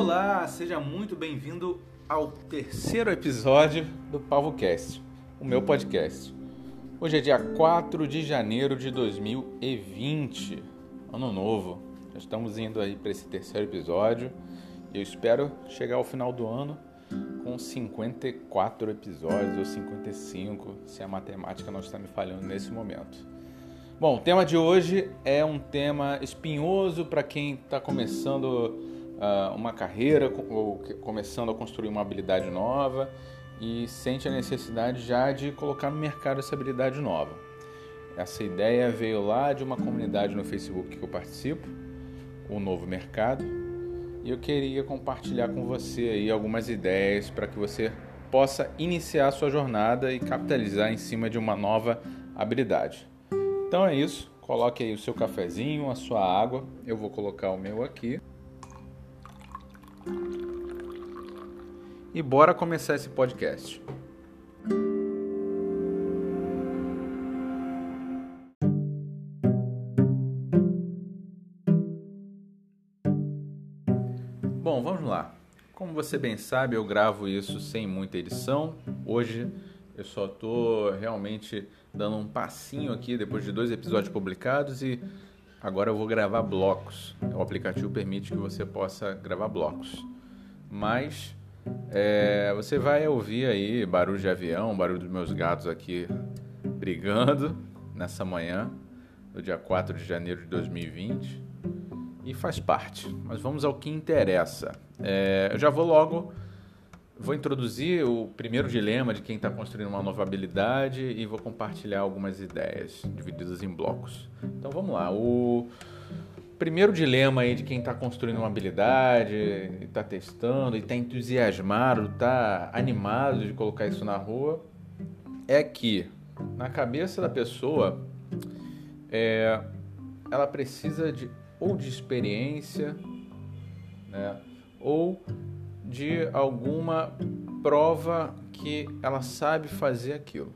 Olá, seja muito bem-vindo ao terceiro episódio do PavoCast, o meu podcast. Hoje é dia 4 de janeiro de 2020, ano novo. Já estamos indo aí para esse terceiro episódio e eu espero chegar ao final do ano com 54 episódios ou 55, se a matemática não está me falhando nesse momento. Bom, o tema de hoje é um tema espinhoso para quem está começando uma carreira ou começando a construir uma habilidade nova e sente a necessidade já de colocar no mercado essa habilidade nova. Essa ideia veio lá de uma comunidade no Facebook que eu participo, o Novo Mercado, e eu queria compartilhar com você aí algumas ideias para que você possa iniciar a sua jornada e capitalizar em cima de uma nova habilidade. Então é isso. Coloque aí o seu cafezinho, a sua água. Eu vou colocar o meu aqui. E bora começar esse podcast. Bom, vamos lá. Como você bem sabe, eu gravo isso sem muita edição. Hoje eu só estou realmente dando um passinho aqui depois de dois episódios publicados e agora eu vou gravar blocos. O aplicativo permite que você possa gravar blocos. Mas é, você vai ouvir aí barulho de avião, barulho dos meus gatos aqui brigando nessa manhã, do dia 4 de janeiro de 2020. E faz parte. Mas vamos ao que interessa. É, eu já vou logo Vou introduzir o primeiro dilema de quem está construindo uma nova habilidade e vou compartilhar algumas ideias divididas em blocos. Então vamos lá. O primeiro dilema aí de quem está construindo uma habilidade, está testando e está entusiasmado, está animado de colocar isso na rua, é que na cabeça da pessoa é, ela precisa de ou de experiência, né, ou de alguma prova que ela sabe fazer aquilo.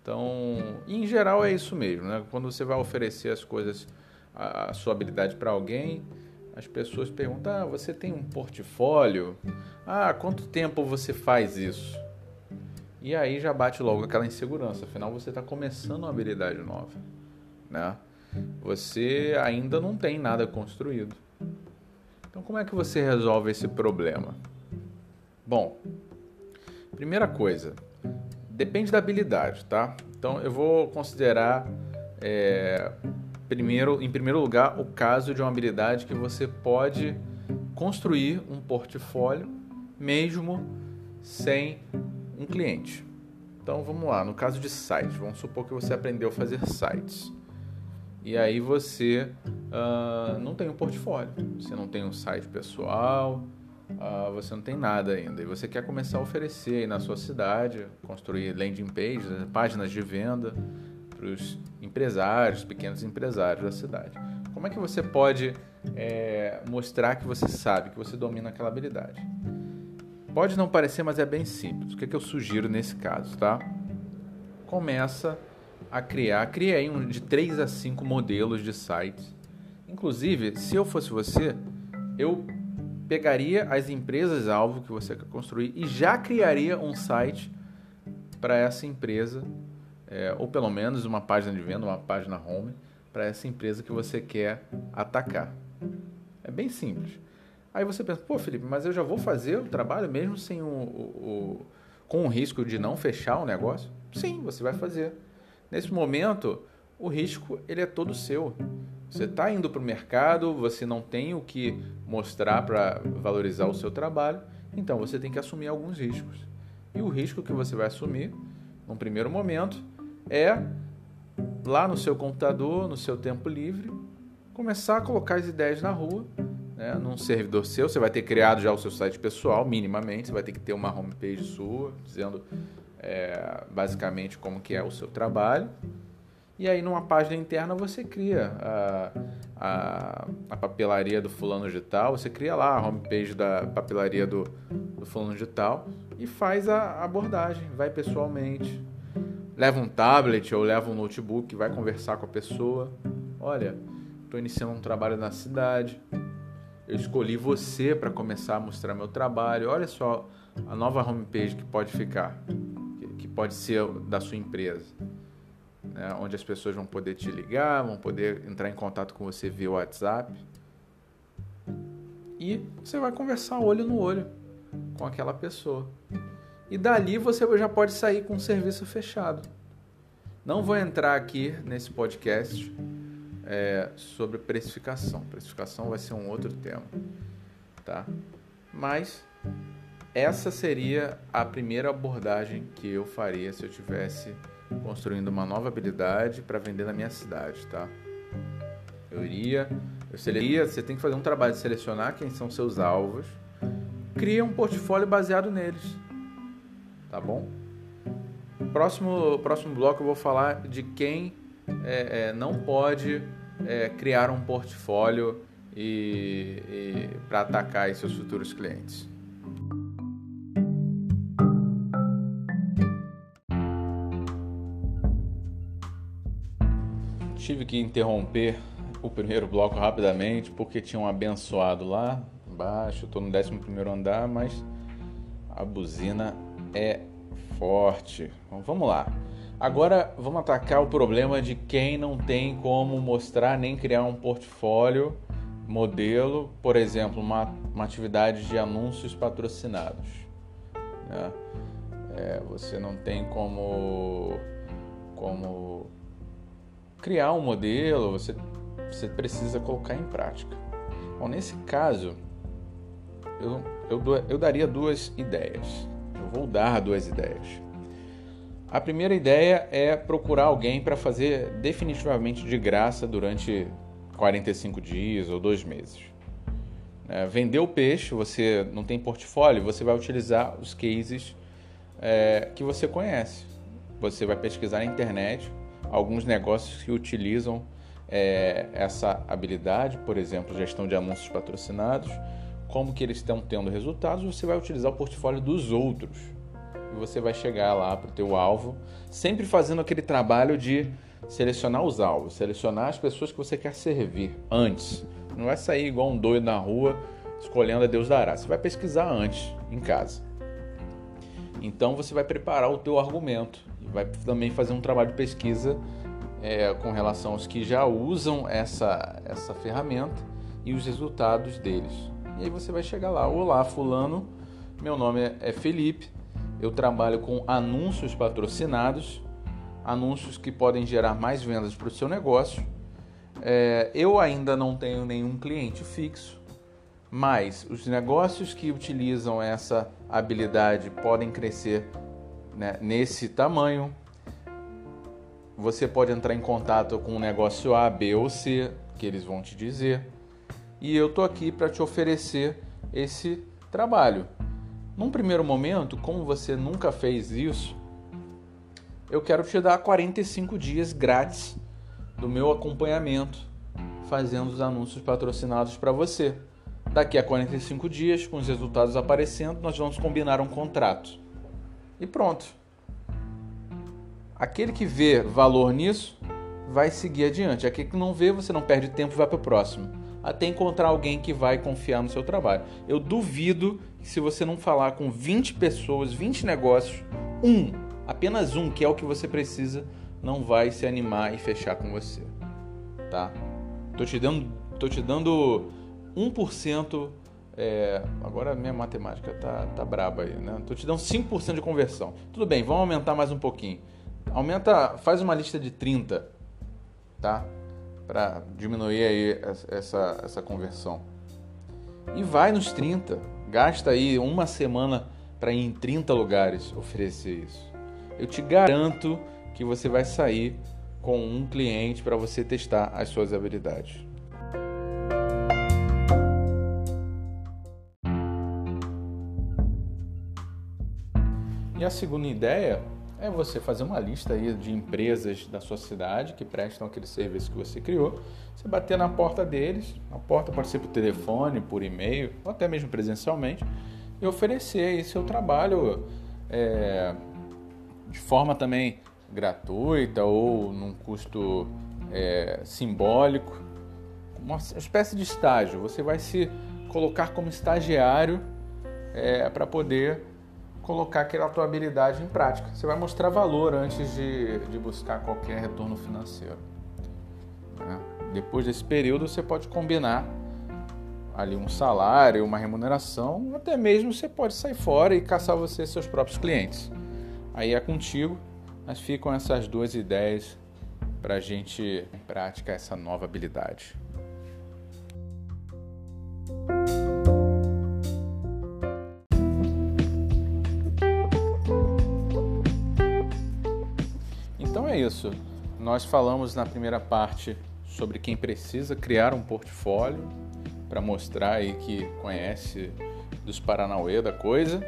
Então, em geral é isso mesmo, né? Quando você vai oferecer as coisas, a, sua habilidade para alguém, as pessoas perguntam: ah, você tem um portfólio? Ah, quanto tempo você faz isso? E aí já bate logo aquela insegurança, afinal você está começando uma habilidade nova, né? Você ainda não tem nada construído. Então, como é que você resolve esse problema? Bom, primeira coisa, depende da habilidade, tá? Então, eu vou considerar, é, primeiro, em primeiro lugar, o caso de uma habilidade que você pode construir um portfólio mesmo sem um cliente. Então, vamos lá, no caso de sites, vamos supor que você aprendeu a fazer sites e aí você uh, não tem um portfólio, você não tem um site pessoal, uh, você não tem nada ainda. E você quer começar a oferecer aí na sua cidade, construir landing pages, né, páginas de venda para os empresários, pequenos empresários da cidade. Como é que você pode é, mostrar que você sabe, que você domina aquela habilidade? Pode não parecer, mas é bem simples. O que, é que eu sugiro nesse caso, tá? Começa a criar, criei um de 3 a 5 modelos de sites. Inclusive, se eu fosse você, eu pegaria as empresas alvo que você quer construir e já criaria um site para essa empresa, é, ou pelo menos uma página de venda, uma página home para essa empresa que você quer atacar. É bem simples. Aí você pensa, pô, Felipe, mas eu já vou fazer o trabalho mesmo sem o, o, o com o risco de não fechar o negócio? Sim, você vai fazer. Nesse momento, o risco ele é todo seu. Você está indo para o mercado, você não tem o que mostrar para valorizar o seu trabalho, então você tem que assumir alguns riscos. E o risco que você vai assumir, num primeiro momento, é lá no seu computador, no seu tempo livre, começar a colocar as ideias na rua, né, num servidor seu. Você vai ter criado já o seu site pessoal, minimamente, você vai ter que ter uma homepage sua, dizendo é, basicamente como que é o seu trabalho. E aí numa página interna você cria a, a, a papelaria do fulano digital, você cria lá a homepage da papelaria do, do fulano digital e faz a abordagem, vai pessoalmente. Leva um tablet ou leva um notebook, vai conversar com a pessoa. Olha, estou iniciando um trabalho na cidade. eu escolhi você para começar a mostrar meu trabalho. Olha só a nova homepage que pode ficar, que pode ser da sua empresa. Né? Onde as pessoas vão poder te ligar, vão poder entrar em contato com você via WhatsApp. E você vai conversar olho no olho com aquela pessoa. E dali você já pode sair com um serviço fechado. Não vou entrar aqui nesse podcast é, sobre precificação. Precificação vai ser um outro tema, tá? Mas essa seria a primeira abordagem que eu faria se eu tivesse construindo uma nova habilidade para vender na minha cidade, tá? Eu iria, eu seria, você tem que fazer um trabalho de selecionar quem são seus alvos, cria um portfólio baseado neles, tá bom? Próximo, próximo bloco eu vou falar de quem é, é, não pode é, criar um portfólio e, e para atacar seus futuros clientes. Tive que interromper o primeiro bloco rapidamente porque tinha um abençoado lá embaixo. Estou no 11 andar, mas a buzina é forte. Então, vamos lá. Agora vamos atacar o problema de quem não tem como mostrar nem criar um portfólio modelo, por exemplo, uma, uma atividade de anúncios patrocinados. Né? É, você não tem como, como criar um modelo, você, você precisa colocar em prática. Bom, nesse caso, eu, eu, eu daria duas ideias. Eu vou dar duas ideias. A primeira ideia é procurar alguém para fazer definitivamente de graça durante 45 dias ou dois meses. É, vender o peixe, você não tem portfólio, você vai utilizar os cases é, que você conhece. Você vai pesquisar na internet alguns negócios que utilizam é, essa habilidade, por exemplo, gestão de anúncios patrocinados, como que eles estão tendo resultados, você vai utilizar o portfólio dos outros e você vai chegar lá para o teu alvo, sempre fazendo aquele trabalho de selecionar os alvos, selecionar as pessoas que você quer servir antes. Não vai sair igual um doido na rua escolhendo a Deus dará. Você vai pesquisar antes em casa. Então você vai preparar o teu argumento e vai também fazer um trabalho de pesquisa é, com relação aos que já usam essa, essa ferramenta e os resultados deles. E aí você vai chegar lá, olá fulano, meu nome é Felipe, eu trabalho com anúncios patrocinados, anúncios que podem gerar mais vendas para o seu negócio. É, eu ainda não tenho nenhum cliente fixo, mas os negócios que utilizam essa habilidade podem crescer né, nesse tamanho. Você pode entrar em contato com o negócio A, B ou C, que eles vão te dizer. E eu estou aqui para te oferecer esse trabalho. Num primeiro momento, como você nunca fez isso, eu quero te dar 45 dias grátis do meu acompanhamento fazendo os anúncios patrocinados para você. Daqui a 45 dias, com os resultados aparecendo, nós vamos combinar um contrato. E pronto. Aquele que vê valor nisso vai seguir adiante. Aquele que não vê, você não perde tempo e vai para o próximo até encontrar alguém que vai confiar no seu trabalho. Eu duvido que se você não falar com 20 pessoas, 20 negócios, um, apenas um, que é o que você precisa, não vai se animar e fechar com você. Tá? Tô te dando, tô te dando 1%. É, agora minha matemática tá, tá braba aí, né? Tô te dando 5% de conversão. Tudo bem, vamos aumentar mais um pouquinho. Aumenta, faz uma lista de 30, tá? para diminuir aí essa, essa conversão. E vai nos 30, gasta aí uma semana para ir em 30 lugares oferecer isso. Eu te garanto que você vai sair com um cliente para você testar as suas habilidades. E a segunda ideia é você fazer uma lista aí de empresas da sua cidade que prestam aquele serviço que você criou. Você bater na porta deles, a porta pode ser por telefone, por e-mail, ou até mesmo presencialmente, e oferecer aí seu trabalho é, de forma também gratuita ou num custo é, simbólico, uma espécie de estágio. Você vai se colocar como estagiário é, para poder colocar aquela tua habilidade em prática. Você vai mostrar valor antes de, de buscar qualquer retorno financeiro. Né? Depois desse período, você pode combinar ali um salário, uma remuneração, até mesmo você pode sair fora e caçar você seus próprios clientes. Aí é contigo, mas ficam essas duas ideias para a gente praticar essa nova habilidade. É isso. Nós falamos na primeira parte sobre quem precisa criar um portfólio para mostrar aí que conhece dos Paranauê da coisa.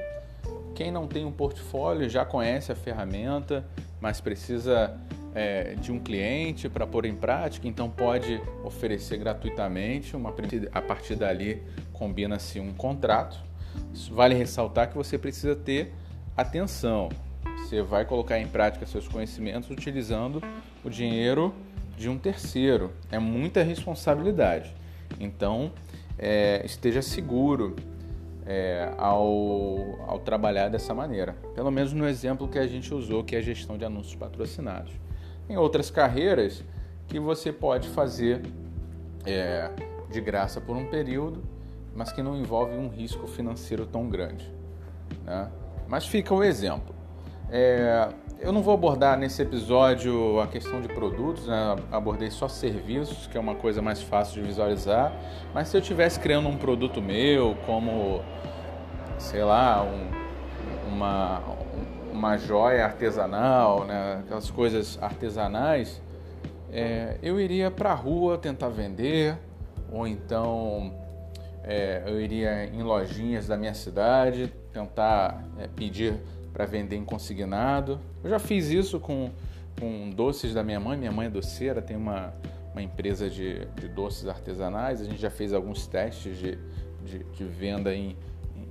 Quem não tem um portfólio já conhece a ferramenta, mas precisa é, de um cliente para pôr em prática, então pode oferecer gratuitamente. Uma, a partir dali combina-se um contrato. Vale ressaltar que você precisa ter atenção. Você vai colocar em prática seus conhecimentos utilizando o dinheiro de um terceiro. É muita responsabilidade. Então, é, esteja seguro é, ao, ao trabalhar dessa maneira. Pelo menos no exemplo que a gente usou, que é a gestão de anúncios patrocinados. Em outras carreiras que você pode fazer é, de graça por um período, mas que não envolve um risco financeiro tão grande. Né? Mas fica o exemplo. É, eu não vou abordar nesse episódio a questão de produtos, né? abordei só serviços, que é uma coisa mais fácil de visualizar. Mas se eu estivesse criando um produto meu, como, sei lá, um, uma, uma joia artesanal, né? aquelas coisas artesanais, é, eu iria para a rua tentar vender, ou então é, eu iria em lojinhas da minha cidade tentar é, pedir para vender em consignado. Eu já fiz isso com, com doces da minha mãe. Minha mãe é doceira, tem uma, uma empresa de, de doces artesanais. A gente já fez alguns testes de, de, de venda em,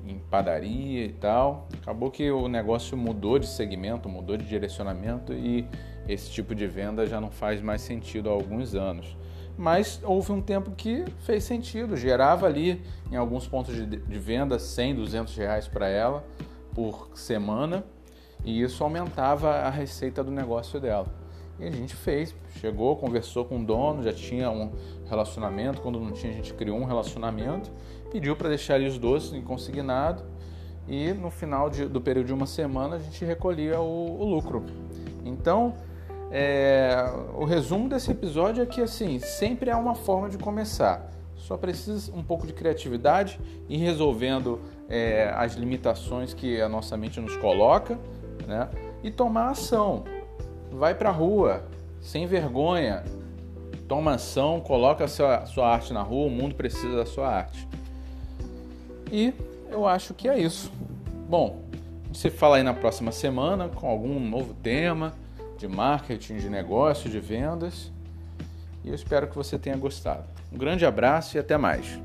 em padaria e tal. Acabou que o negócio mudou de segmento, mudou de direcionamento e esse tipo de venda já não faz mais sentido há alguns anos. Mas houve um tempo que fez sentido, gerava ali em alguns pontos de, de venda 100, 200 reais para ela por semana e isso aumentava a receita do negócio dela. E a gente fez, chegou, conversou com o dono, já tinha um relacionamento, quando não tinha a gente criou um relacionamento, pediu para deixar ali os doces em consignado e no final de, do período de uma semana a gente recolhia o, o lucro. Então, é, o resumo desse episódio é que assim, sempre há uma forma de começar. Só precisa um pouco de criatividade e resolvendo é, as limitações que a nossa mente nos coloca, né? E tomar ação. Vai para a rua, sem vergonha. Toma ação, coloca a sua, sua arte na rua, o mundo precisa da sua arte. E eu acho que é isso. Bom, você fala aí na próxima semana com algum novo tema de marketing, de negócio, de vendas. E eu espero que você tenha gostado. Um grande abraço e até mais.